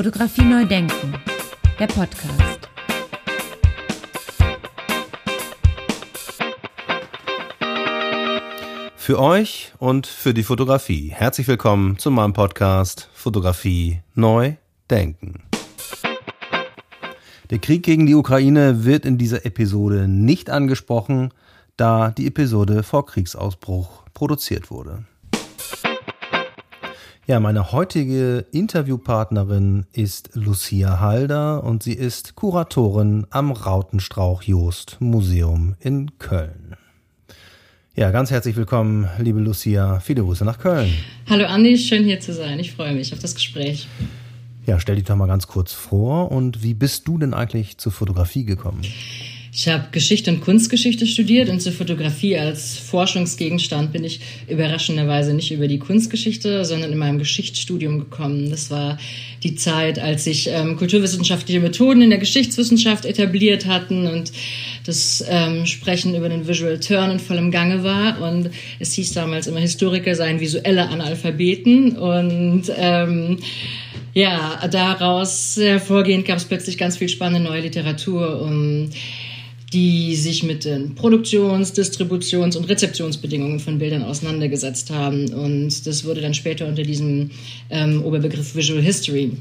Fotografie neu denken, der Podcast. Für euch und für die Fotografie. Herzlich willkommen zu meinem Podcast Fotografie neu denken. Der Krieg gegen die Ukraine wird in dieser Episode nicht angesprochen, da die Episode vor Kriegsausbruch produziert wurde. Ja, meine heutige Interviewpartnerin ist Lucia Halder und sie ist Kuratorin am Rautenstrauch Jost Museum in Köln. Ja, ganz herzlich willkommen, liebe Lucia. Viele Grüße nach Köln. Hallo Andi, schön hier zu sein. Ich freue mich auf das Gespräch. Ja, stell dich doch mal ganz kurz vor und wie bist du denn eigentlich zur Fotografie gekommen? Ich habe Geschichte und Kunstgeschichte studiert und zur Fotografie als Forschungsgegenstand bin ich überraschenderweise nicht über die Kunstgeschichte, sondern in meinem Geschichtsstudium gekommen. Das war die Zeit, als sich ähm, kulturwissenschaftliche Methoden in der Geschichtswissenschaft etabliert hatten und das ähm, Sprechen über den Visual Turn in vollem Gange war. Und es hieß damals immer, Historiker seien visuelle Analphabeten und ähm, ja, daraus hervorgehend gab es plötzlich ganz viel spannende neue Literatur. Und die sich mit den Produktions-, Distributions- und Rezeptionsbedingungen von Bildern auseinandergesetzt haben. Und das wurde dann später unter diesem ähm, Oberbegriff Visual History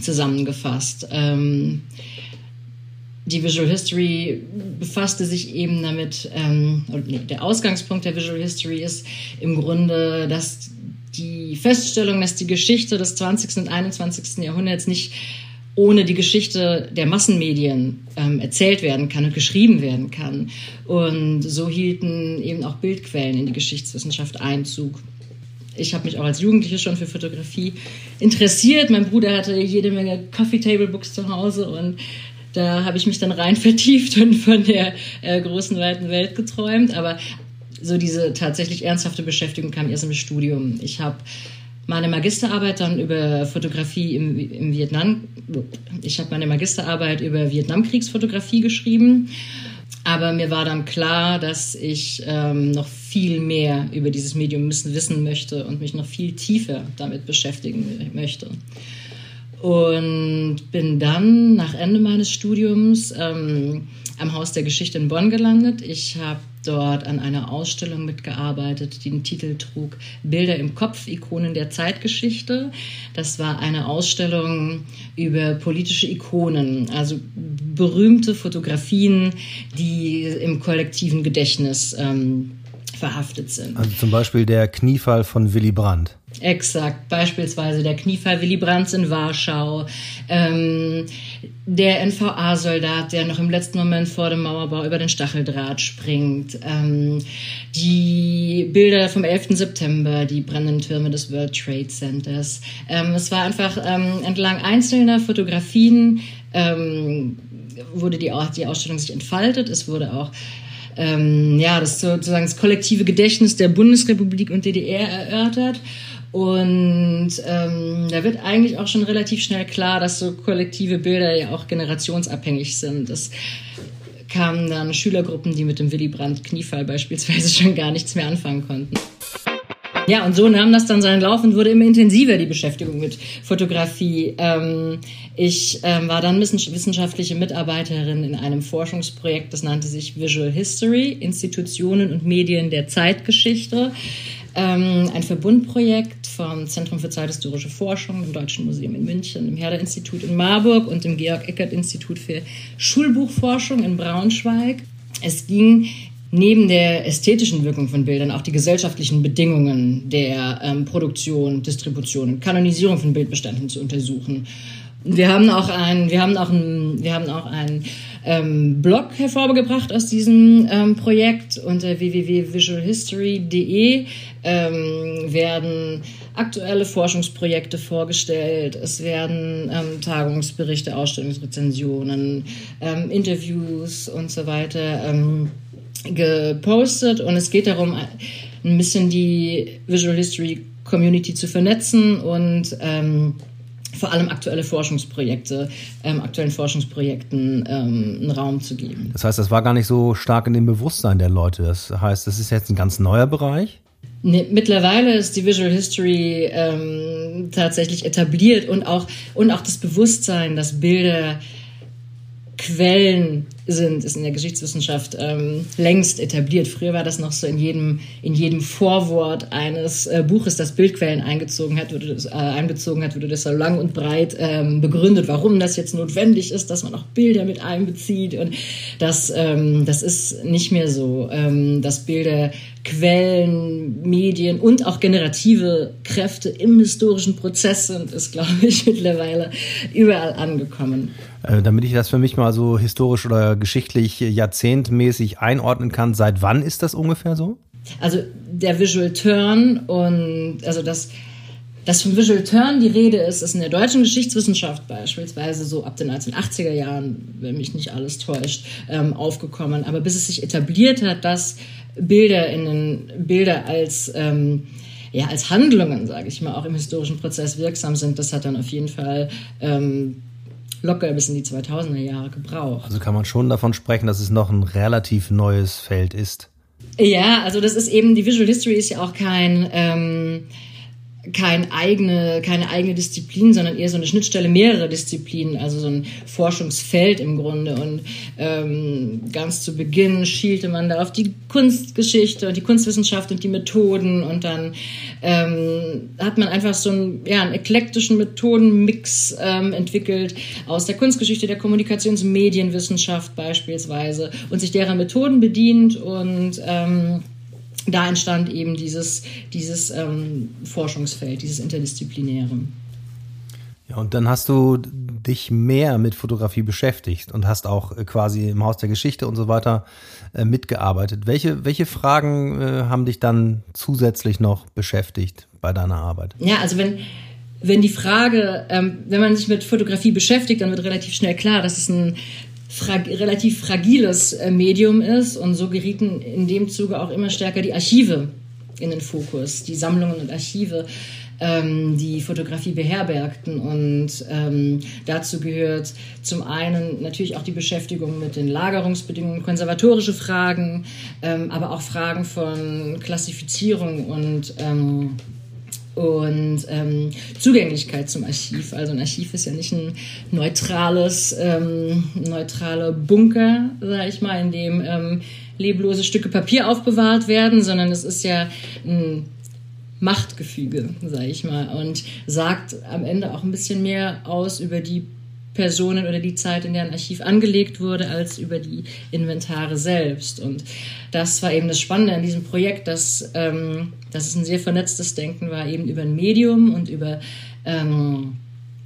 zusammengefasst. Ähm, die Visual History befasste sich eben damit, ähm, nee, der Ausgangspunkt der Visual History ist im Grunde, dass die Feststellung, dass die Geschichte des 20. und 21. Jahrhunderts nicht ohne die Geschichte der Massenmedien ähm, erzählt werden kann und geschrieben werden kann. Und so hielten eben auch Bildquellen in die Geschichtswissenschaft Einzug. Ich habe mich auch als Jugendliche schon für Fotografie interessiert. Mein Bruder hatte jede Menge Coffee Table Books zu Hause und da habe ich mich dann rein vertieft und von der äh, großen weiten Welt geträumt. Aber so diese tatsächlich ernsthafte Beschäftigung kam erst im Studium. Ich habe meine Magisterarbeit dann über Fotografie im, im Vietnam. Ich habe meine Magisterarbeit über Vietnamkriegsfotografie geschrieben. Aber mir war dann klar, dass ich ähm, noch viel mehr über dieses Medium wissen möchte und mich noch viel tiefer damit beschäftigen möchte. Und bin dann nach Ende meines Studiums ähm, am Haus der Geschichte in Bonn gelandet. Ich habe dort an einer Ausstellung mitgearbeitet, die den Titel trug Bilder im Kopf, Ikonen der Zeitgeschichte. Das war eine Ausstellung über politische Ikonen, also berühmte Fotografien, die im kollektiven Gedächtnis ähm, verhaftet sind. Also zum Beispiel der Kniefall von Willy Brandt. Exakt, beispielsweise der Kniefall Willy Brandt in Warschau, ähm, der NVA-Soldat, der noch im letzten Moment vor dem Mauerbau über den Stacheldraht springt, ähm, die Bilder vom 11. September, die brennenden Türme des World Trade Centers. Ähm, es war einfach ähm, entlang einzelner Fotografien ähm, wurde die, die Ausstellung sich entfaltet. Es wurde auch ähm, ja, das sozusagen das kollektive Gedächtnis der Bundesrepublik und DDR erörtert. Und ähm, da wird eigentlich auch schon relativ schnell klar, dass so kollektive Bilder ja auch generationsabhängig sind. Es kamen dann Schülergruppen, die mit dem Willy Brandt Kniefall beispielsweise schon gar nichts mehr anfangen konnten. Ja, und so nahm das dann seinen Lauf und wurde immer intensiver, die Beschäftigung mit Fotografie. Ähm, ich ähm, war dann wissenschaftliche Mitarbeiterin in einem Forschungsprojekt, das nannte sich Visual History, Institutionen und Medien der Zeitgeschichte. Ähm, ein Verbundprojekt vom Zentrum für zeithistorische Forschung im Deutschen Museum in München, dem Herder-Institut in Marburg und dem Georg-Eckert-Institut für Schulbuchforschung in Braunschweig. Es ging neben der ästhetischen Wirkung von Bildern auch die gesellschaftlichen Bedingungen der ähm, Produktion, Distribution Kanonisierung von Bildbeständen zu untersuchen. Wir haben auch ein, wir haben auch ein, wir haben auch ein ähm, Blog hervorgebracht aus diesem ähm, Projekt unter www.visualhistory.de ähm, werden aktuelle Forschungsprojekte vorgestellt. Es werden ähm, Tagungsberichte, Ausstellungsrezensionen, ähm, Interviews und so weiter ähm, gepostet und es geht darum, ein bisschen die Visual History Community zu vernetzen und ähm, vor allem aktuelle Forschungsprojekte, ähm, aktuellen Forschungsprojekten ähm, einen Raum zu geben. Das heißt, das war gar nicht so stark in dem Bewusstsein der Leute. Das heißt, das ist jetzt ein ganz neuer Bereich. Nee, mittlerweile ist die Visual History ähm, tatsächlich etabliert und auch, und auch das Bewusstsein, dass Bilder Quellen sind, ist in der Geschichtswissenschaft ähm, längst etabliert. Früher war das noch so in jedem, in jedem Vorwort eines äh, Buches, das Bildquellen eingezogen hat, wurde das, äh, einbezogen hat, wurde das so lang und breit ähm, begründet, warum das jetzt notwendig ist, dass man auch Bilder mit einbezieht. Und das, ähm, das ist nicht mehr so, ähm, dass Bilder Quellen, Medien und auch generative Kräfte im historischen Prozess sind, ist, glaube ich, mittlerweile überall angekommen. Äh, damit ich das für mich mal so historisch oder geschichtlich jahrzehntmäßig einordnen kann, seit wann ist das ungefähr so? Also der Visual Turn und also das, dass vom Visual Turn die Rede ist, ist in der deutschen Geschichtswissenschaft beispielsweise so ab den 1980er Jahren, wenn mich nicht alles täuscht, ähm, aufgekommen. Aber bis es sich etabliert hat, dass Bilder in den Bilder als ähm, ja, als Handlungen, sage ich mal, auch im historischen Prozess wirksam sind, das hat dann auf jeden Fall ähm, locker bis in die 2000er Jahre gebraucht. Also kann man schon davon sprechen, dass es noch ein relativ neues Feld ist. Ja, also das ist eben, die Visual History ist ja auch kein, ähm, kein eigene, keine eigene Disziplin, sondern eher so eine Schnittstelle mehrerer Disziplinen, also so ein Forschungsfeld im Grunde. Und ähm, ganz zu Beginn schielte man da auf die Kunstgeschichte und die Kunstwissenschaft und die Methoden und dann ähm, hat man einfach so einen, ja, einen eklektischen Methodenmix ähm, entwickelt aus der Kunstgeschichte, der Kommunikationsmedienwissenschaft beispielsweise und sich derer Methoden bedient und ähm, da entstand eben dieses, dieses ähm, Forschungsfeld, dieses Interdisziplinäre. Ja, und dann hast du dich mehr mit Fotografie beschäftigt und hast auch äh, quasi im Haus der Geschichte und so weiter äh, mitgearbeitet. Welche, welche Fragen äh, haben dich dann zusätzlich noch beschäftigt bei deiner Arbeit? Ja, also wenn, wenn die Frage, ähm, wenn man sich mit Fotografie beschäftigt, dann wird relativ schnell klar, dass es ein frag relativ fragiles äh, Medium ist und so gerieten in dem Zuge auch immer stärker die Archive in den Fokus, die Sammlungen und Archive, ähm, die Fotografie beherbergten. Und ähm, dazu gehört zum einen natürlich auch die Beschäftigung mit den Lagerungsbedingungen, konservatorische Fragen, ähm, aber auch Fragen von Klassifizierung und ähm, und ähm, Zugänglichkeit zum Archiv. Also ein Archiv ist ja nicht ein neutrales, ähm, neutraler Bunker, sag ich mal, in dem ähm, leblose Stücke Papier aufbewahrt werden, sondern es ist ja ein Machtgefüge, sag ich mal, und sagt am Ende auch ein bisschen mehr aus über die Personen oder die Zeit, in der ein Archiv angelegt wurde, als über die Inventare selbst. Und das war eben das Spannende an diesem Projekt, dass, ähm, dass es ein sehr vernetztes Denken war, eben über ein Medium und über ähm,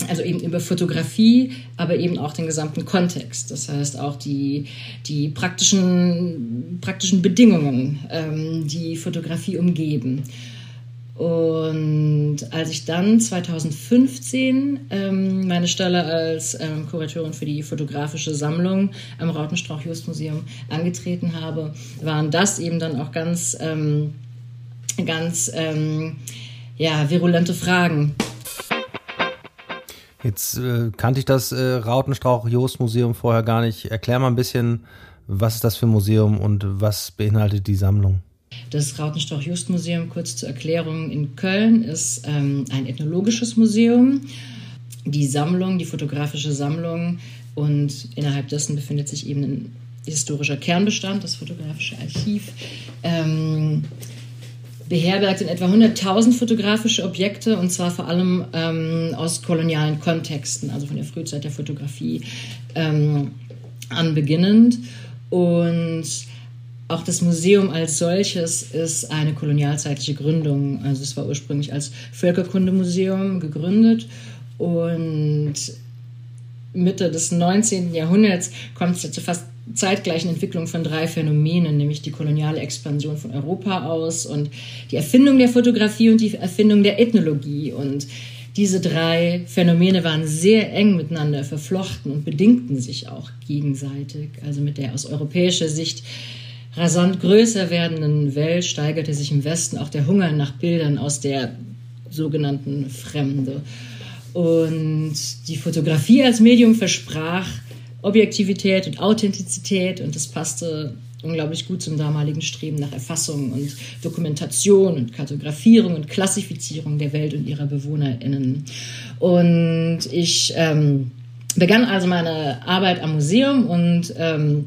also eben über Fotografie, aber eben auch den gesamten Kontext. Das heißt auch die, die praktischen, praktischen Bedingungen, ähm, die Fotografie umgeben. Und als ich dann 2015 ähm, meine Stelle als ähm, Kuratorin für die fotografische Sammlung am Rautenstrauch-Just-Museum angetreten habe, waren das eben dann auch ganz, ähm, ganz ähm, ja, virulente Fragen. Jetzt äh, kannte ich das äh, Rautenstrauch-Jost-Museum vorher gar nicht. Erklär mal ein bisschen, was ist das für ein Museum und was beinhaltet die Sammlung? Das Rautenstrauch-Just-Museum, kurz zur Erklärung, in Köln ist ähm, ein ethnologisches Museum. Die Sammlung, die fotografische Sammlung und innerhalb dessen befindet sich eben ein historischer Kernbestand, das fotografische Archiv. Ähm, beherbergt in etwa 100.000 fotografische Objekte und zwar vor allem ähm, aus kolonialen Kontexten, also von der Frühzeit der Fotografie ähm, an beginnend. Und auch das Museum als solches ist eine kolonialzeitliche Gründung. Also es war ursprünglich als Völkerkundemuseum gegründet und Mitte des 19. Jahrhunderts kommt es ja zur fast zeitgleichen Entwicklung von drei Phänomenen, nämlich die koloniale Expansion von Europa aus und die Erfindung der Fotografie und die Erfindung der Ethnologie. Und diese drei Phänomene waren sehr eng miteinander verflochten und bedingten sich auch gegenseitig. Also mit der aus europäischer Sicht rasant größer werdenden Welt steigerte sich im Westen auch der Hunger nach Bildern aus der sogenannten Fremde. Und die Fotografie als Medium versprach Objektivität und Authentizität und das passte unglaublich gut zum damaligen Streben nach Erfassung und Dokumentation und Kartografierung und Klassifizierung der Welt und ihrer BewohnerInnen. Und ich ähm, begann also meine Arbeit am Museum und ähm,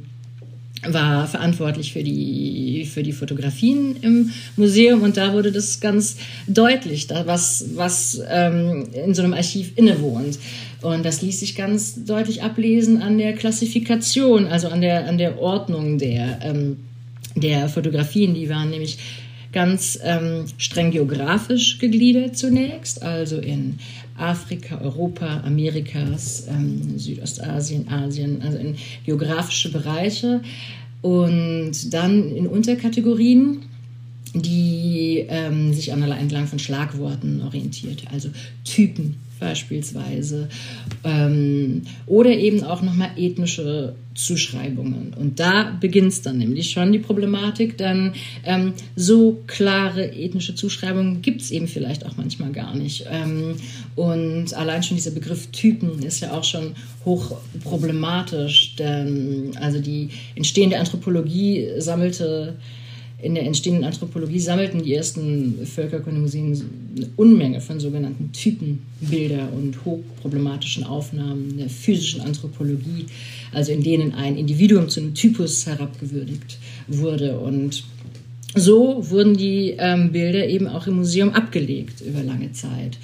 war verantwortlich für die, für die Fotografien im Museum und da wurde das ganz deutlich, was, was ähm, in so einem Archiv innewohnt. Und das ließ sich ganz deutlich ablesen an der Klassifikation, also an der, an der Ordnung der, ähm, der Fotografien. Die waren nämlich ganz ähm, streng geografisch gegliedert zunächst, also in Afrika, Europa, Amerikas, ähm, Südostasien, Asien, also in geografische Bereiche. Und dann in Unterkategorien die ähm, sich entlang von Schlagworten orientiert, also Typen beispielsweise. Ähm, oder eben auch nochmal ethnische Zuschreibungen. Und da beginnt es dann nämlich schon die Problematik, denn ähm, so klare ethnische Zuschreibungen gibt es eben vielleicht auch manchmal gar nicht. Ähm, und allein schon dieser Begriff Typen ist ja auch schon hoch problematisch, denn also die entstehende Anthropologie sammelte in der entstehenden Anthropologie sammelten die ersten Völkerkundemuseen eine Unmenge von sogenannten Typenbilder und hochproblematischen Aufnahmen der physischen Anthropologie, also in denen ein Individuum zu einem Typus herabgewürdigt wurde. Und so wurden die ähm, Bilder eben auch im Museum abgelegt über lange Zeit.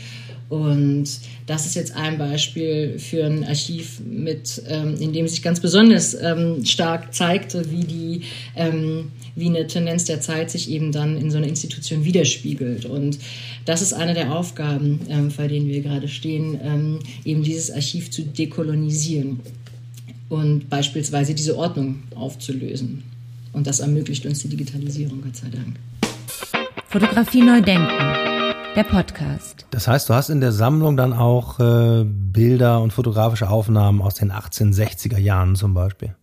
Und das ist jetzt ein Beispiel für ein Archiv, mit, ähm, in dem sich ganz besonders ähm, stark zeigte, wie, die, ähm, wie eine Tendenz der Zeit sich eben dann in so einer Institution widerspiegelt. Und das ist eine der Aufgaben, ähm, vor denen wir gerade stehen, ähm, eben dieses Archiv zu dekolonisieren und beispielsweise diese Ordnung aufzulösen. Und das ermöglicht uns die Digitalisierung, Gott sei Dank. Fotografie neu denken der Podcast. Das heißt, du hast in der Sammlung dann auch äh, Bilder und fotografische Aufnahmen aus den 1860er Jahren zum Beispiel.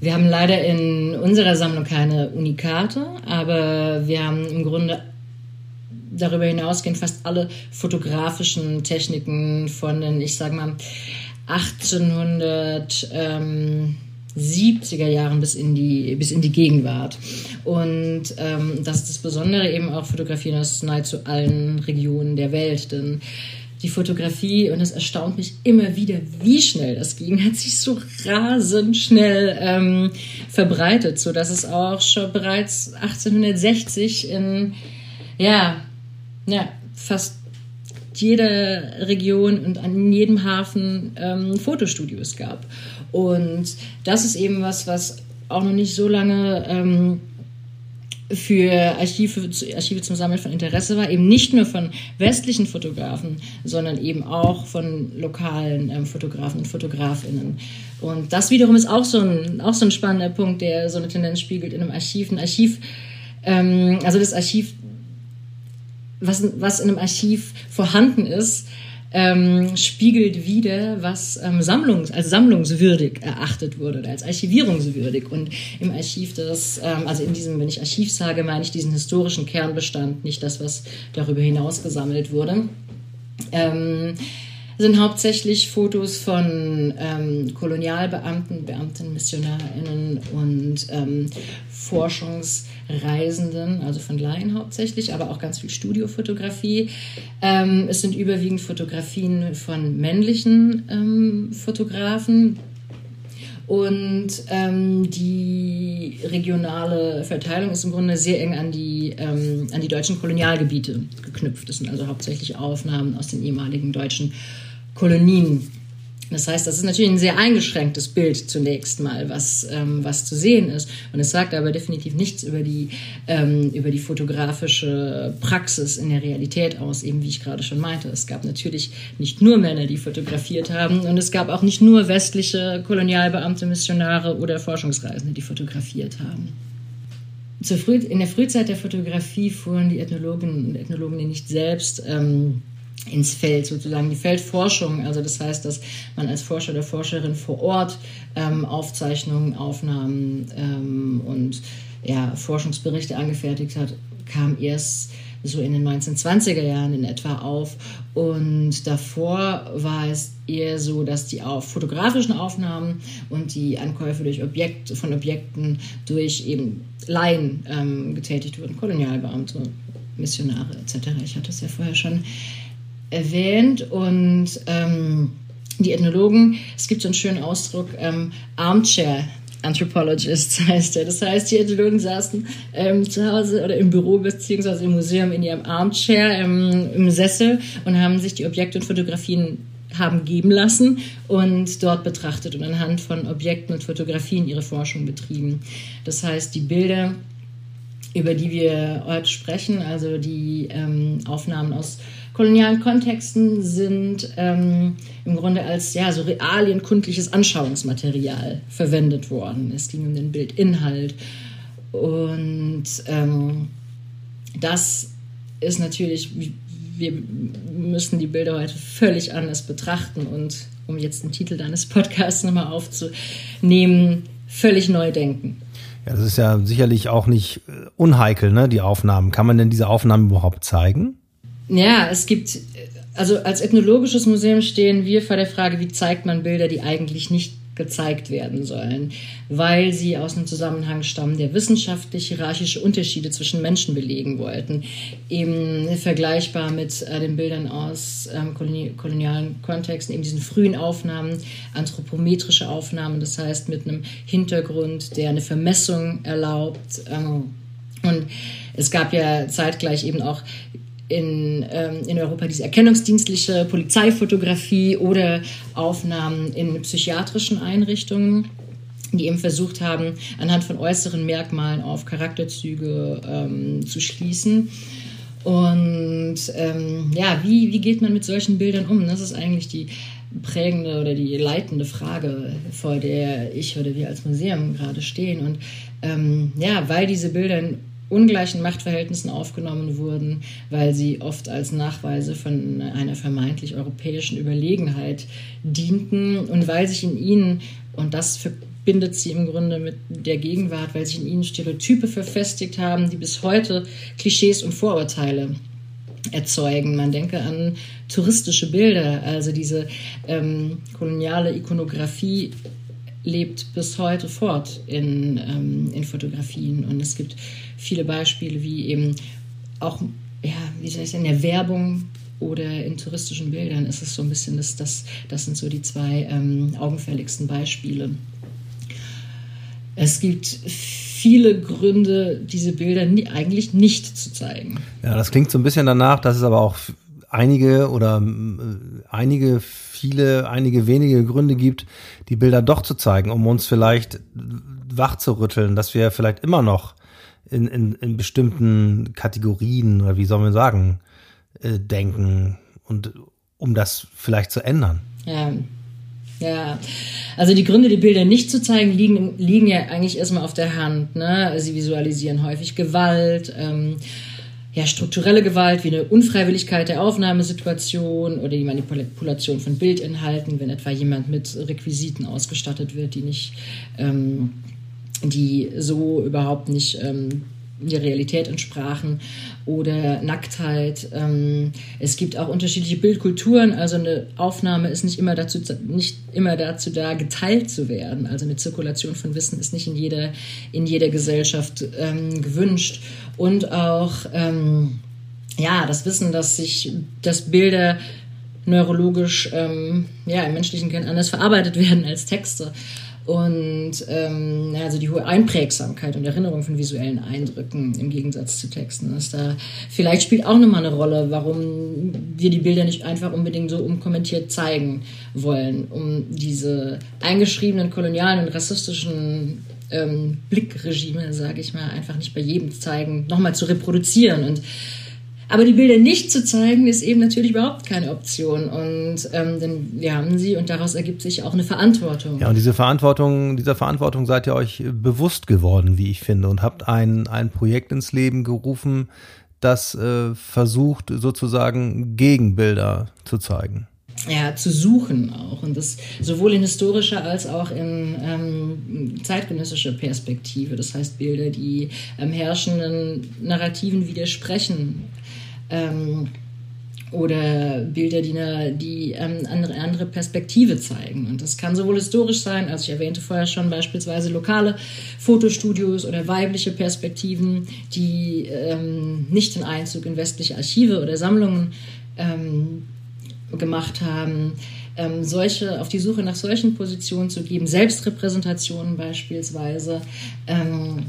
Wir haben leider in unserer Sammlung keine Unikate, aber wir haben im Grunde darüber hinausgehend fast alle fotografischen Techniken von den, ich sag mal, 1800. Ähm, 70er Jahren bis in die, bis in die Gegenwart. Und ähm, das ist das Besondere eben auch fotografieren aus nahezu allen Regionen der Welt. Denn die Fotografie, und es erstaunt mich immer wieder, wie schnell das ging, hat sich so rasend schnell ähm, verbreitet, so dass es auch schon bereits 1860 in, ja, ja, fast jeder Region und an jedem Hafen ähm, Fotostudios gab. Und das ist eben was, was auch noch nicht so lange ähm, für Archive, Archive zum Sammeln von Interesse war, eben nicht nur von westlichen Fotografen, sondern eben auch von lokalen ähm, Fotografen und Fotografinnen. Und das wiederum ist auch so, ein, auch so ein spannender Punkt, der so eine Tendenz spiegelt in einem Archiv. Ein Archiv, ähm, also das Archiv, was, was in einem Archiv vorhanden ist, ähm, spiegelt wieder, was ähm, Sammlungs-, als sammlungswürdig erachtet wurde oder als archivierungswürdig. Und im Archiv das, ähm, also in diesem, wenn ich Archiv sage, meine ich diesen historischen Kernbestand, nicht das, was darüber hinaus gesammelt wurde. Ähm, sind hauptsächlich Fotos von ähm, Kolonialbeamten, Beamten, MissionarInnen und ähm, Forschungsreisenden, also von Laien hauptsächlich, aber auch ganz viel Studiofotografie. Ähm, es sind überwiegend Fotografien von männlichen ähm, Fotografen. Und ähm, die regionale Verteilung ist im Grunde sehr eng an die, ähm, an die deutschen Kolonialgebiete geknüpft. Das sind also hauptsächlich Aufnahmen aus den ehemaligen deutschen Kolonien. Das heißt, das ist natürlich ein sehr eingeschränktes Bild zunächst mal, was, ähm, was zu sehen ist. Und es sagt aber definitiv nichts über die, ähm, über die fotografische Praxis in der Realität aus, eben wie ich gerade schon meinte. Es gab natürlich nicht nur Männer, die fotografiert haben und es gab auch nicht nur westliche Kolonialbeamte, Missionare oder Forschungsreisende, die fotografiert haben. Früh in der Frühzeit der Fotografie fuhren die Ethnologen und Ethnologen nicht selbst ähm, ins Feld, sozusagen die Feldforschung. Also das heißt, dass man als Forscher oder Forscherin vor Ort ähm, Aufzeichnungen, Aufnahmen ähm, und ja, Forschungsberichte angefertigt hat, kam erst so in den 1920er Jahren in etwa auf. Und davor war es eher so, dass die auf fotografischen Aufnahmen und die Ankäufe durch Objekt, von Objekten durch eben Laien ähm, getätigt wurden, Kolonialbeamte, Missionare etc. Ich hatte es ja vorher schon erwähnt. Und ähm, die Ethnologen, es gibt so einen schönen Ausdruck, ähm, Armchair Anthropologists heißt er. Das heißt, die Ethnologen saßen ähm, zu Hause oder im Büro beziehungsweise im Museum in ihrem Armchair ähm, im Sessel und haben sich die Objekte und Fotografien haben geben lassen und dort betrachtet und anhand von Objekten und Fotografien ihre Forschung betrieben. Das heißt, die Bilder, über die wir heute sprechen, also die ähm, Aufnahmen aus kolonialen Kontexten sind ähm, im Grunde als ja, so realienkundliches Anschauungsmaterial verwendet worden. Es ging um den Bildinhalt. Und ähm, das ist natürlich, wir müssen die Bilder heute völlig anders betrachten und um jetzt den Titel deines Podcasts nochmal aufzunehmen, völlig neu denken. Ja, das ist ja sicherlich auch nicht äh, unheikel, ne, die Aufnahmen. Kann man denn diese Aufnahmen überhaupt zeigen? Ja, es gibt, also als ethnologisches Museum stehen wir vor der Frage, wie zeigt man Bilder, die eigentlich nicht gezeigt werden sollen, weil sie aus einem Zusammenhang stammen, der wissenschaftlich-hierarchische Unterschiede zwischen Menschen belegen wollten. Eben vergleichbar mit äh, den Bildern aus ähm, kolonialen Kontexten, eben diesen frühen Aufnahmen, anthropometrische Aufnahmen, das heißt mit einem Hintergrund, der eine Vermessung erlaubt. Ähm, und es gab ja zeitgleich eben auch in, ähm, in Europa diese erkennungsdienstliche Polizeifotografie oder Aufnahmen in psychiatrischen Einrichtungen, die eben versucht haben, anhand von äußeren Merkmalen auf Charakterzüge ähm, zu schließen. Und ähm, ja, wie, wie geht man mit solchen Bildern um? Das ist eigentlich die prägende oder die leitende Frage, vor der ich oder wir als Museum gerade stehen. Und ähm, ja, weil diese Bilder ungleichen Machtverhältnissen aufgenommen wurden, weil sie oft als Nachweise von einer vermeintlich europäischen Überlegenheit dienten und weil sich in ihnen, und das verbindet sie im Grunde mit der Gegenwart, weil sich in ihnen Stereotype verfestigt haben, die bis heute Klischees und Vorurteile erzeugen. Man denke an touristische Bilder, also diese ähm, koloniale Ikonografie lebt bis heute fort in, ähm, in Fotografien. Und es gibt viele Beispiele, wie eben auch, ja, wie soll ich sagen, in der Werbung oder in touristischen Bildern ist es so ein bisschen, das, das, das sind so die zwei ähm, augenfälligsten Beispiele. Es gibt viele Gründe, diese Bilder eigentlich nicht zu zeigen. Ja, das klingt so ein bisschen danach, dass es aber auch einige oder äh, einige viele, einige wenige Gründe gibt, die Bilder doch zu zeigen, um uns vielleicht wach zu rütteln, dass wir vielleicht immer noch in, in, in bestimmten Kategorien oder wie soll man sagen, äh, denken und um das vielleicht zu ändern. Ja. Ja, also die Gründe, die Bilder nicht zu zeigen, liegen, liegen ja eigentlich erstmal auf der Hand. Ne? Sie visualisieren häufig Gewalt, ähm, ja, strukturelle Gewalt wie eine Unfreiwilligkeit der Aufnahmesituation oder die Manipulation von Bildinhalten, wenn etwa jemand mit Requisiten ausgestattet wird, die nicht, ähm, die so überhaupt nicht ähm, der Realität entsprachen oder Nacktheit. Ähm, es gibt auch unterschiedliche Bildkulturen. Also eine Aufnahme ist nicht immer dazu, nicht immer dazu da, geteilt zu werden. Also eine Zirkulation von Wissen ist nicht in jeder, in jeder Gesellschaft ähm, gewünscht. Und auch, ähm, ja, das Wissen, dass sich, dass Bilder neurologisch, ähm, ja, im menschlichen Kern anders verarbeitet werden als Texte und ähm, also die hohe Einprägsamkeit und Erinnerung von visuellen Eindrücken im Gegensatz zu Texten ist da vielleicht spielt auch nochmal eine Rolle, warum wir die Bilder nicht einfach unbedingt so unkommentiert zeigen wollen, um diese eingeschriebenen kolonialen und rassistischen ähm, Blickregime, sage ich mal, einfach nicht bei jedem zeigen, nochmal zu reproduzieren. Und aber die Bilder nicht zu zeigen, ist eben natürlich überhaupt keine Option. Und ähm, denn wir haben sie und daraus ergibt sich auch eine Verantwortung. Ja, und diese Verantwortung, dieser Verantwortung seid ihr euch bewusst geworden, wie ich finde, und habt ein, ein Projekt ins Leben gerufen, das äh, versucht, sozusagen Gegenbilder zu zeigen ja, zu suchen auch. Und das sowohl in historischer als auch in ähm, zeitgenössischer Perspektive. Das heißt, Bilder, die ähm, herrschenden Narrativen widersprechen. Ähm, oder Bilder, die die, ähm, andere, andere Perspektive zeigen. Und das kann sowohl historisch sein, als ich erwähnte vorher schon beispielsweise lokale Fotostudios oder weibliche Perspektiven, die ähm, nicht den Einzug in westliche Archive oder Sammlungen ähm, gemacht haben. Ähm, solche, auf die Suche nach solchen Positionen zu geben, Selbstrepräsentationen beispielsweise ähm,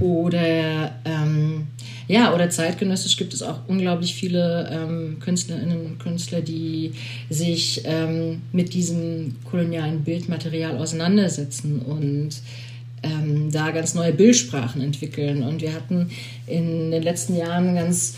oder ähm, ja, oder zeitgenössisch gibt es auch unglaublich viele ähm, Künstlerinnen und Künstler, die sich ähm, mit diesem kolonialen Bildmaterial auseinandersetzen und ähm, da ganz neue Bildsprachen entwickeln. Und wir hatten in den letzten Jahren ganz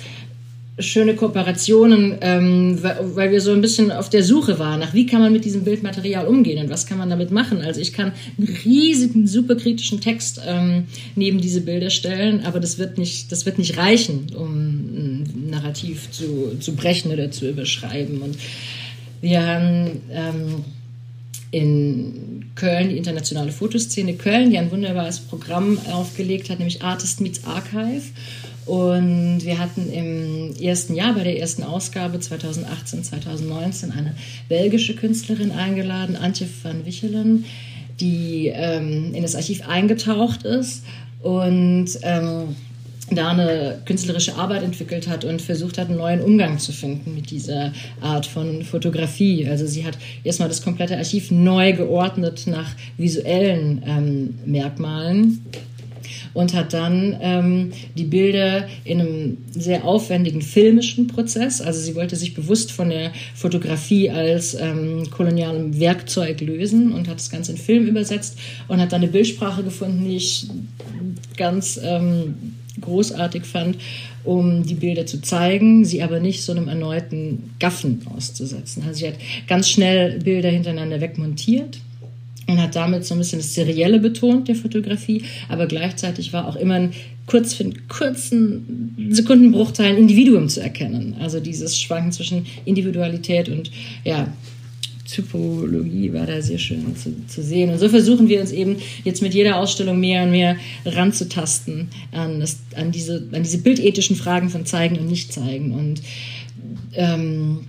schöne Kooperationen, ähm, weil wir so ein bisschen auf der Suche waren nach, wie kann man mit diesem Bildmaterial umgehen und was kann man damit machen. Also ich kann einen riesigen, super kritischen Text ähm, neben diese Bilder stellen, aber das wird nicht, das wird nicht reichen, um ein Narrativ zu, zu brechen oder zu überschreiben. Und wir haben ähm, in Köln die internationale Fotoszene Köln, die ein wunderbares Programm aufgelegt hat, nämlich Artist Meets Archive. Und wir hatten im ersten Jahr, bei der ersten Ausgabe 2018, 2019, eine belgische Künstlerin eingeladen, Antje van Wichelen, die ähm, in das Archiv eingetaucht ist und ähm, da eine künstlerische Arbeit entwickelt hat und versucht hat, einen neuen Umgang zu finden mit dieser Art von Fotografie. Also sie hat erstmal das komplette Archiv neu geordnet nach visuellen ähm, Merkmalen und hat dann ähm, die Bilder in einem sehr aufwendigen filmischen Prozess, also sie wollte sich bewusst von der Fotografie als ähm, kolonialem Werkzeug lösen und hat das Ganze in Film übersetzt und hat dann eine Bildsprache gefunden, die ich ganz ähm, großartig fand, um die Bilder zu zeigen, sie aber nicht so einem erneuten Gaffen auszusetzen. Also sie hat ganz schnell Bilder hintereinander wegmontiert und hat damit so ein bisschen das Serielle betont der Fotografie, aber gleichzeitig war auch immer ein kurz für einen kurzen Sekundenbruchteil ein Individuum zu erkennen. Also dieses Schwanken zwischen Individualität und ja, Typologie war da sehr schön zu, zu, sehen. Und so versuchen wir uns eben jetzt mit jeder Ausstellung mehr und mehr ranzutasten an, das, an, diese, an diese bildethischen Fragen von Zeigen und Nicht-Zeigen. Und ähm,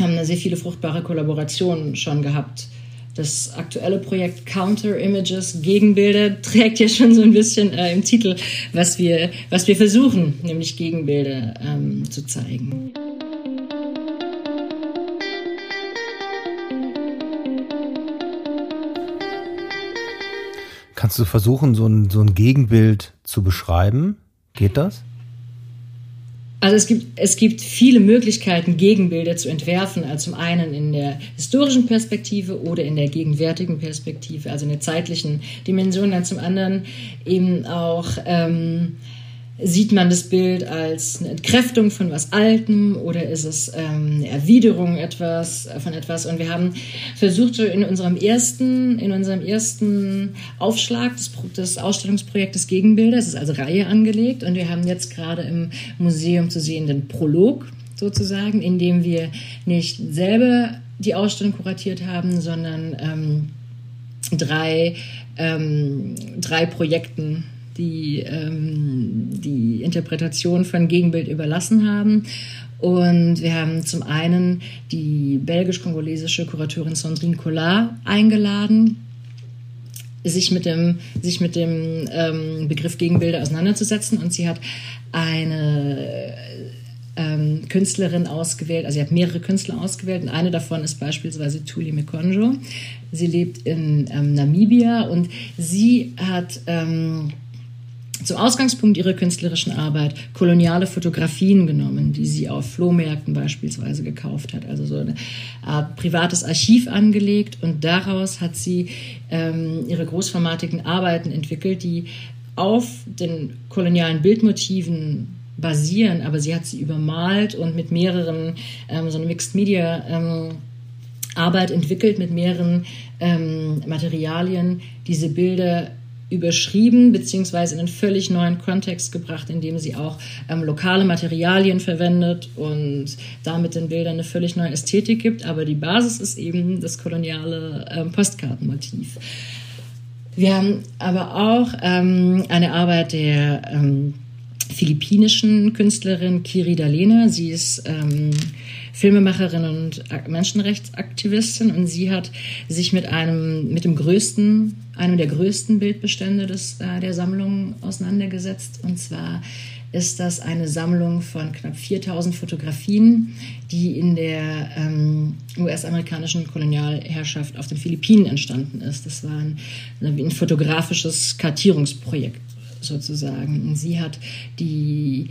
haben da sehr viele fruchtbare Kollaborationen schon gehabt das aktuelle Projekt Counter Images, Gegenbilder, trägt ja schon so ein bisschen äh, im Titel, was wir, was wir versuchen, nämlich Gegenbilder ähm, zu zeigen. Kannst du versuchen, so ein, so ein Gegenbild zu beschreiben? Geht das? Also es gibt, es gibt viele Möglichkeiten, Gegenbilder zu entwerfen. Also zum einen in der historischen Perspektive oder in der gegenwärtigen Perspektive, also in der zeitlichen Dimension. Dann zum anderen eben auch ähm, Sieht man das Bild als eine Entkräftung von was Altem oder ist es ähm, eine Erwiderung etwas, äh, von etwas? Und wir haben versucht, in unserem ersten, in unserem ersten Aufschlag des, des Ausstellungsprojektes Gegenbilder, es ist also Reihe angelegt und wir haben jetzt gerade im Museum zu sehen den Prolog sozusagen, in dem wir nicht selber die Ausstellung kuratiert haben, sondern ähm, drei, ähm, drei Projekten die ähm, die Interpretation von Gegenbild überlassen haben. Und wir haben zum einen die belgisch-kongolesische Kuratorin Sandrine Collard eingeladen, sich mit dem, sich mit dem ähm, Begriff Gegenbilder auseinanderzusetzen. Und sie hat eine ähm, Künstlerin ausgewählt, also sie hat mehrere Künstler ausgewählt und eine davon ist beispielsweise Tuli Mekonjo. Sie lebt in ähm, Namibia und sie hat ähm, zum Ausgangspunkt ihrer künstlerischen Arbeit koloniale Fotografien genommen, die sie auf Flohmärkten beispielsweise gekauft hat. Also so ein privates Archiv angelegt und daraus hat sie ähm, ihre großformatigen Arbeiten entwickelt, die auf den kolonialen Bildmotiven basieren, aber sie hat sie übermalt und mit mehreren, ähm, so eine Mixed Media ähm, Arbeit entwickelt mit mehreren ähm, Materialien, diese Bilder überschrieben beziehungsweise in einen völlig neuen Kontext gebracht, indem sie auch ähm, lokale Materialien verwendet und damit den Bildern eine völlig neue Ästhetik gibt. Aber die Basis ist eben das koloniale ähm, Postkartenmotiv. Wir haben aber auch ähm, eine Arbeit der ähm, philippinischen Künstlerin Kiri Dalena. Sie ist ähm, Filmemacherin und Menschenrechtsaktivistin und sie hat sich mit einem, mit dem größten, einem der größten Bildbestände des, äh, der Sammlung auseinandergesetzt. Und zwar ist das eine Sammlung von knapp 4000 Fotografien, die in der ähm, US-amerikanischen Kolonialherrschaft auf den Philippinen entstanden ist. Das war ein, ein fotografisches Kartierungsprojekt sozusagen. Und sie hat die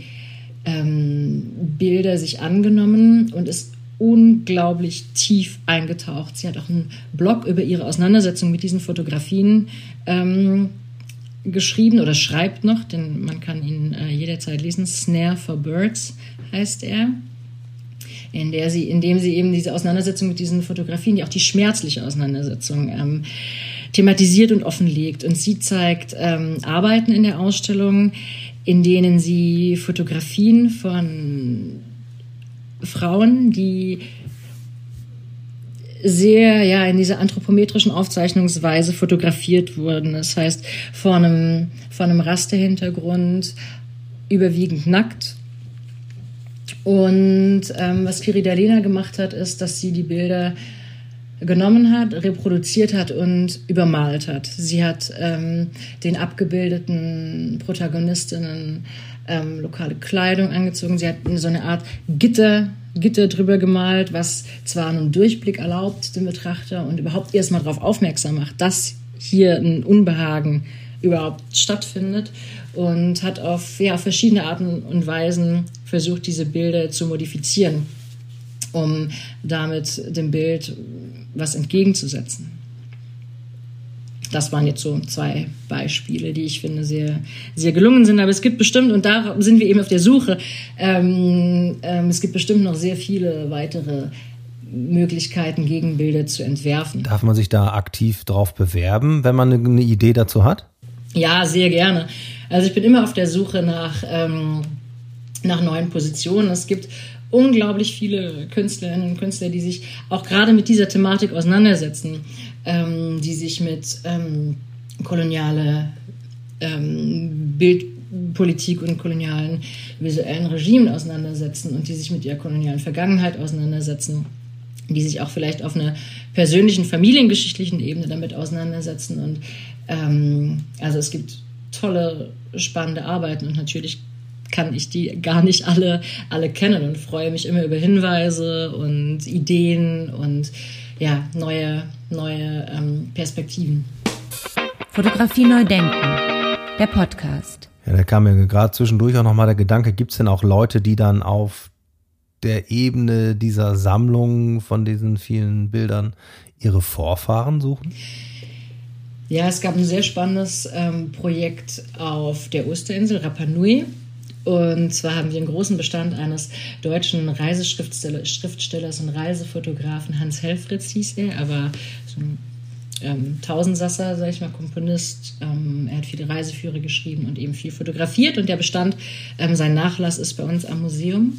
ähm, Bilder sich angenommen und ist unglaublich tief eingetaucht. Sie hat auch einen Blog über ihre Auseinandersetzung mit diesen Fotografien ähm, geschrieben oder schreibt noch, denn man kann ihn äh, jederzeit lesen. Snare for Birds heißt er. In, der sie, in dem sie eben diese Auseinandersetzung mit diesen Fotografien, die auch die schmerzliche Auseinandersetzung ähm, thematisiert und offenlegt. Und sie zeigt ähm, Arbeiten in der Ausstellung, in denen sie Fotografien von Frauen, die sehr ja in dieser anthropometrischen Aufzeichnungsweise fotografiert wurden. Das heißt vor einem vor einem Rasterhintergrund überwiegend nackt. Und ähm, was Dalena gemacht hat, ist, dass sie die Bilder genommen hat, reproduziert hat und übermalt hat. Sie hat ähm, den abgebildeten Protagonistinnen ähm, lokale Kleidung angezogen. Sie hat so eine Art Gitter, Gitter drüber gemalt, was zwar einen Durchblick erlaubt dem Betrachter und überhaupt erstmal darauf aufmerksam macht, dass hier ein Unbehagen überhaupt stattfindet und hat auf ja, verschiedene Arten und Weisen versucht, diese Bilder zu modifizieren um damit dem Bild was entgegenzusetzen. Das waren jetzt so zwei Beispiele, die ich finde sehr, sehr gelungen sind. Aber es gibt bestimmt, und da sind wir eben auf der Suche, ähm, ähm, es gibt bestimmt noch sehr viele weitere Möglichkeiten, Gegenbilder zu entwerfen. Darf man sich da aktiv drauf bewerben, wenn man eine Idee dazu hat? Ja, sehr gerne. Also ich bin immer auf der Suche nach, ähm, nach neuen Positionen. Es gibt unglaublich viele Künstlerinnen und Künstler, die sich auch gerade mit dieser Thematik auseinandersetzen, ähm, die sich mit ähm, koloniale ähm, Bildpolitik und kolonialen visuellen Regimen auseinandersetzen und die sich mit ihrer kolonialen Vergangenheit auseinandersetzen, die sich auch vielleicht auf einer persönlichen, familiengeschichtlichen Ebene damit auseinandersetzen. Und ähm, also es gibt tolle, spannende Arbeiten und natürlich kann ich die gar nicht alle, alle kennen und freue mich immer über Hinweise und Ideen und ja, neue, neue ähm, Perspektiven. Fotografie neu denken, der Podcast. Ja, da kam mir gerade zwischendurch auch nochmal der Gedanke, gibt es denn auch Leute, die dann auf der Ebene dieser Sammlung von diesen vielen Bildern ihre Vorfahren suchen? Ja, es gab ein sehr spannendes ähm, Projekt auf der Osterinsel, Rapa Nui. Und zwar haben wir einen großen Bestand eines deutschen Reiseschriftstellers und Reisefotografen, Hans Helfritz hieß er, aber so ein ähm, Tausendsasser, sag ich mal, Komponist. Ähm, er hat viele Reiseführer geschrieben und eben viel fotografiert. Und der Bestand, ähm, sein Nachlass ist bei uns am Museum.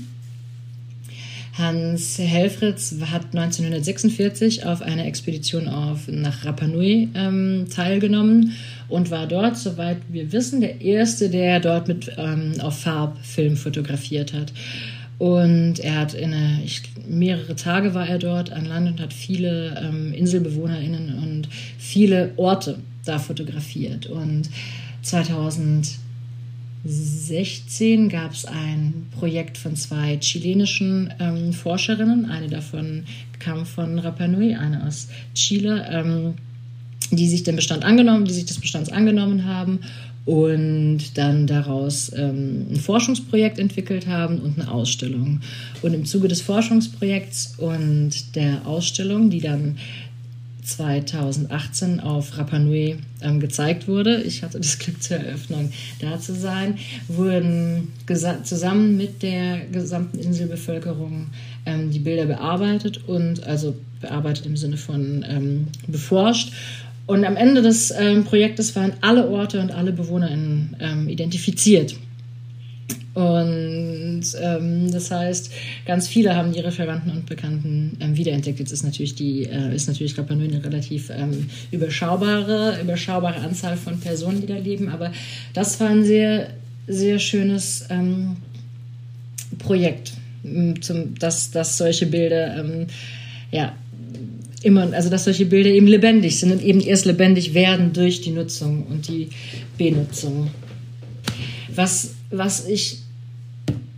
Hans Helfritz hat 1946 auf einer Expedition auf, nach Rapa Nui ähm, teilgenommen und war dort, soweit wir wissen, der Erste, der dort mit ähm, auf Farbfilm fotografiert hat. Und er hat in eine, ich, mehrere Tage war er dort an Land und hat viele ähm, InselbewohnerInnen und viele Orte da fotografiert. Und 2000 2016 gab es ein Projekt von zwei chilenischen ähm, Forscherinnen. Eine davon kam von Rapa Nui, eine aus Chile, ähm, die sich den Bestand angenommen, die sich des Bestands angenommen haben und dann daraus ähm, ein Forschungsprojekt entwickelt haben und eine Ausstellung. Und im Zuge des Forschungsprojekts und der Ausstellung, die dann 2018 auf Rapa Nui ähm, gezeigt wurde. Ich hatte das Glück zur Eröffnung da zu sein, wurden zusammen mit der gesamten Inselbevölkerung ähm, die Bilder bearbeitet und also bearbeitet im Sinne von ähm, beforscht. Und am Ende des ähm, Projektes waren alle Orte und alle BewohnerInnen ähm, identifiziert. Und ähm, das heißt, ganz viele haben ihre Verwandten und Bekannten ähm, wiederentdeckt. Jetzt ist natürlich die, äh, ist natürlich Rapa Nui eine relativ ähm, überschaubare, überschaubare Anzahl von Personen, die da leben. Aber das war ein sehr sehr schönes ähm, Projekt, zum, dass, dass solche Bilder ähm, ja, immer, also dass solche Bilder eben lebendig sind und eben erst lebendig werden durch die Nutzung und die Benutzung. Was, was ich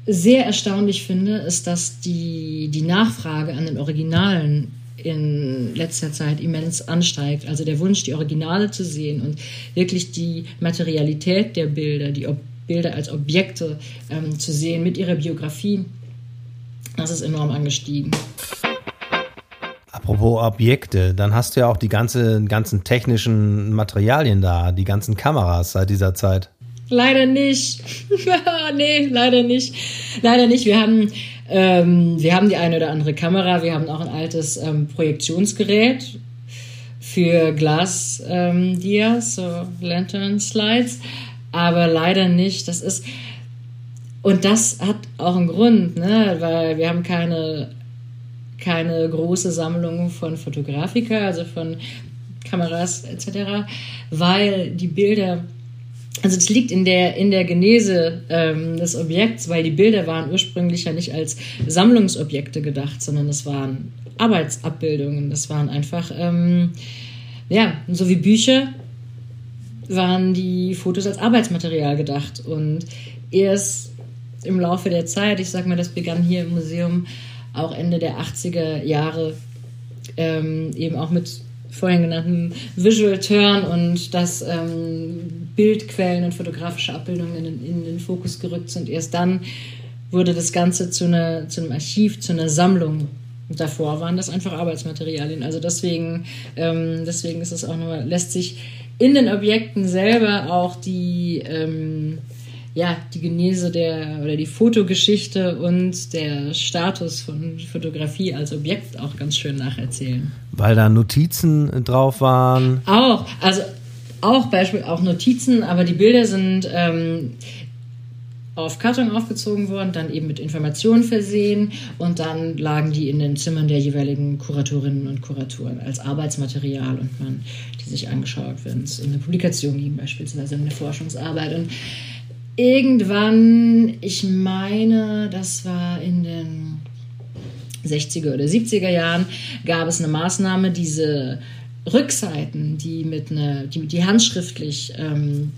sehr erstaunlich finde, ist, dass die, die Nachfrage an den Originalen in letzter Zeit immens ansteigt. Also der Wunsch, die Originale zu sehen und wirklich die Materialität der Bilder, die Ob Bilder als Objekte ähm, zu sehen mit ihrer Biografie, das ist enorm angestiegen. Apropos Objekte, dann hast du ja auch die ganze, ganzen technischen Materialien da, die ganzen Kameras seit dieser Zeit. Leider nicht. nee, leider nicht. Leider nicht. Wir haben, ähm, wir haben die eine oder andere Kamera. Wir haben auch ein altes ähm, Projektionsgerät für Glas-Dias, ähm, so Lantern Slides. Aber leider nicht. Das ist, und das hat auch einen Grund, ne? weil wir haben keine keine große Sammlung von Fotografika, also von Kameras etc., weil die Bilder, also es liegt in der, in der Genese ähm, des Objekts, weil die Bilder waren ursprünglich ja nicht als Sammlungsobjekte gedacht, sondern es waren Arbeitsabbildungen, das waren einfach, ähm, ja, so wie Bücher waren die Fotos als Arbeitsmaterial gedacht und erst im Laufe der Zeit, ich sag mal, das begann hier im Museum auch Ende der 80er Jahre ähm, eben auch mit vorhin genannten Visual Turn und dass ähm, Bildquellen und fotografische Abbildungen in, in, den Fokus gerückt sind. Erst dann wurde das Ganze zu, einer, zu einem Archiv, zu einer Sammlung. Davor waren das einfach Arbeitsmaterialien. Also deswegen, ähm, deswegen ist es auch nur, lässt sich in den Objekten selber auch die ähm, ja, die Genese der oder die Fotogeschichte und der Status von Fotografie als Objekt auch ganz schön nacherzählen. Weil da Notizen drauf waren. Auch, also auch Beispiel auch Notizen, aber die Bilder sind ähm, auf Karton aufgezogen worden, dann eben mit Informationen versehen und dann lagen die in den Zimmern der jeweiligen Kuratorinnen und Kuratoren als Arbeitsmaterial und man die sich angeschaut, wenn es in eine Publikation ging, beispielsweise in eine Forschungsarbeit. Und irgendwann, ich meine, das war in den 60er oder 70er Jahren, gab es eine Maßnahme, diese Rückseiten, die mit einer, die, die handschriftlich ähm,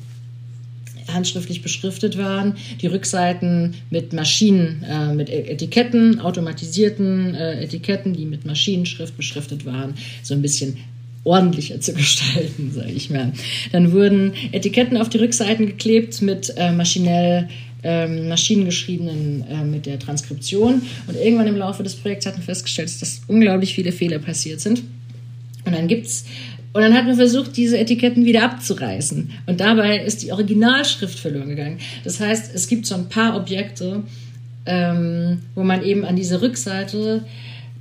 handschriftlich beschriftet waren, die Rückseiten mit Maschinen, äh, mit e-, Etiketten, automatisierten äh, Etiketten, die mit Maschinenschrift beschriftet waren, so ein bisschen ordentlicher zu gestalten, sage ich mal. Dann wurden Etiketten auf die Rückseiten geklebt mit äh, maschinell ähm, maschinengeschriebenen äh, mit der Transkription. Und irgendwann im Laufe des Projekts hatten wir festgestellt, dass unglaublich viele Fehler passiert sind. Und dann gibt's und dann hat man versucht, diese Etiketten wieder abzureißen. Und dabei ist die Originalschrift verloren gegangen. Das heißt, es gibt so ein paar Objekte, ähm, wo man eben an dieser Rückseite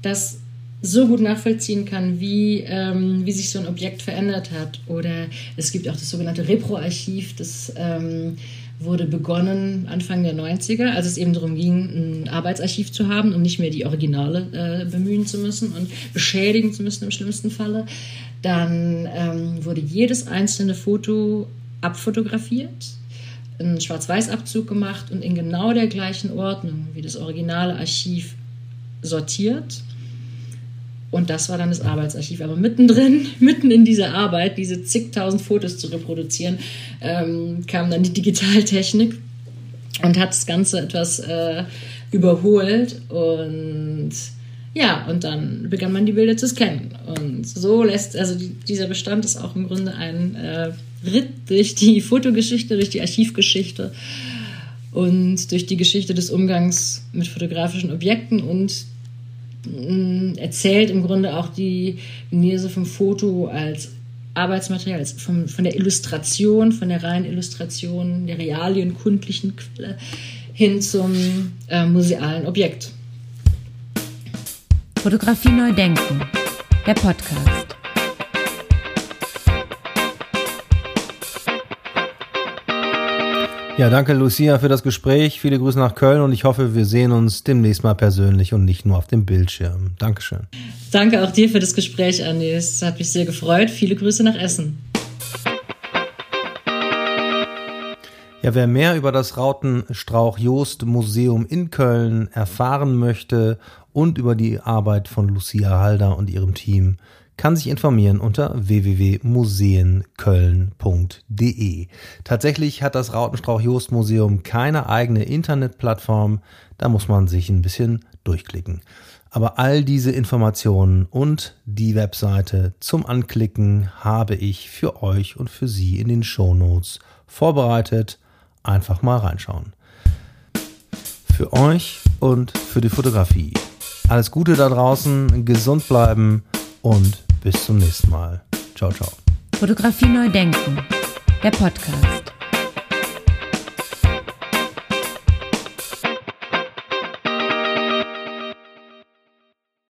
das so gut nachvollziehen kann, wie, ähm, wie sich so ein Objekt verändert hat. Oder es gibt auch das sogenannte Repro-Archiv, das ähm, wurde begonnen Anfang der 90er, als es eben darum ging, ein Arbeitsarchiv zu haben und nicht mehr die Originale äh, bemühen zu müssen und beschädigen zu müssen im schlimmsten Falle. Dann ähm, wurde jedes einzelne Foto abfotografiert, ein Schwarz-Weiß-Abzug gemacht und in genau der gleichen Ordnung wie das originale Archiv sortiert und das war dann das Arbeitsarchiv. Aber mittendrin, mitten in dieser Arbeit, diese zigtausend Fotos zu reproduzieren, ähm, kam dann die Digitaltechnik und hat das Ganze etwas äh, überholt. Und ja, und dann begann man die Bilder zu scannen. Und so lässt, also die, dieser Bestand ist auch im Grunde ein äh, Ritt durch die Fotogeschichte, durch die Archivgeschichte und durch die Geschichte des Umgangs mit fotografischen Objekten und erzählt im Grunde auch die Genese vom Foto als Arbeitsmaterial, als von, von der Illustration, von der reinen Illustration, der realien kundlichen Quelle hin zum äh, musealen Objekt. Fotografie neu denken, der Podcast. Ja, danke Lucia für das Gespräch. Viele Grüße nach Köln und ich hoffe, wir sehen uns demnächst mal persönlich und nicht nur auf dem Bildschirm. Dankeschön. Danke auch dir für das Gespräch, Andi. Es hat mich sehr gefreut. Viele Grüße nach Essen. Ja, wer mehr über das Rautenstrauch-Jost-Museum in Köln erfahren möchte und über die Arbeit von Lucia Halder und ihrem Team, kann sich informieren unter www.museenköln.de. Tatsächlich hat das Rautenstrauch-Jost-Museum keine eigene Internetplattform, da muss man sich ein bisschen durchklicken. Aber all diese Informationen und die Webseite zum Anklicken habe ich für euch und für Sie in den Shownotes vorbereitet einfach mal reinschauen. Für euch und für die Fotografie. Alles Gute da draußen, gesund bleiben und bis zum nächsten Mal. Ciao, ciao. Fotografie neu denken, der Podcast.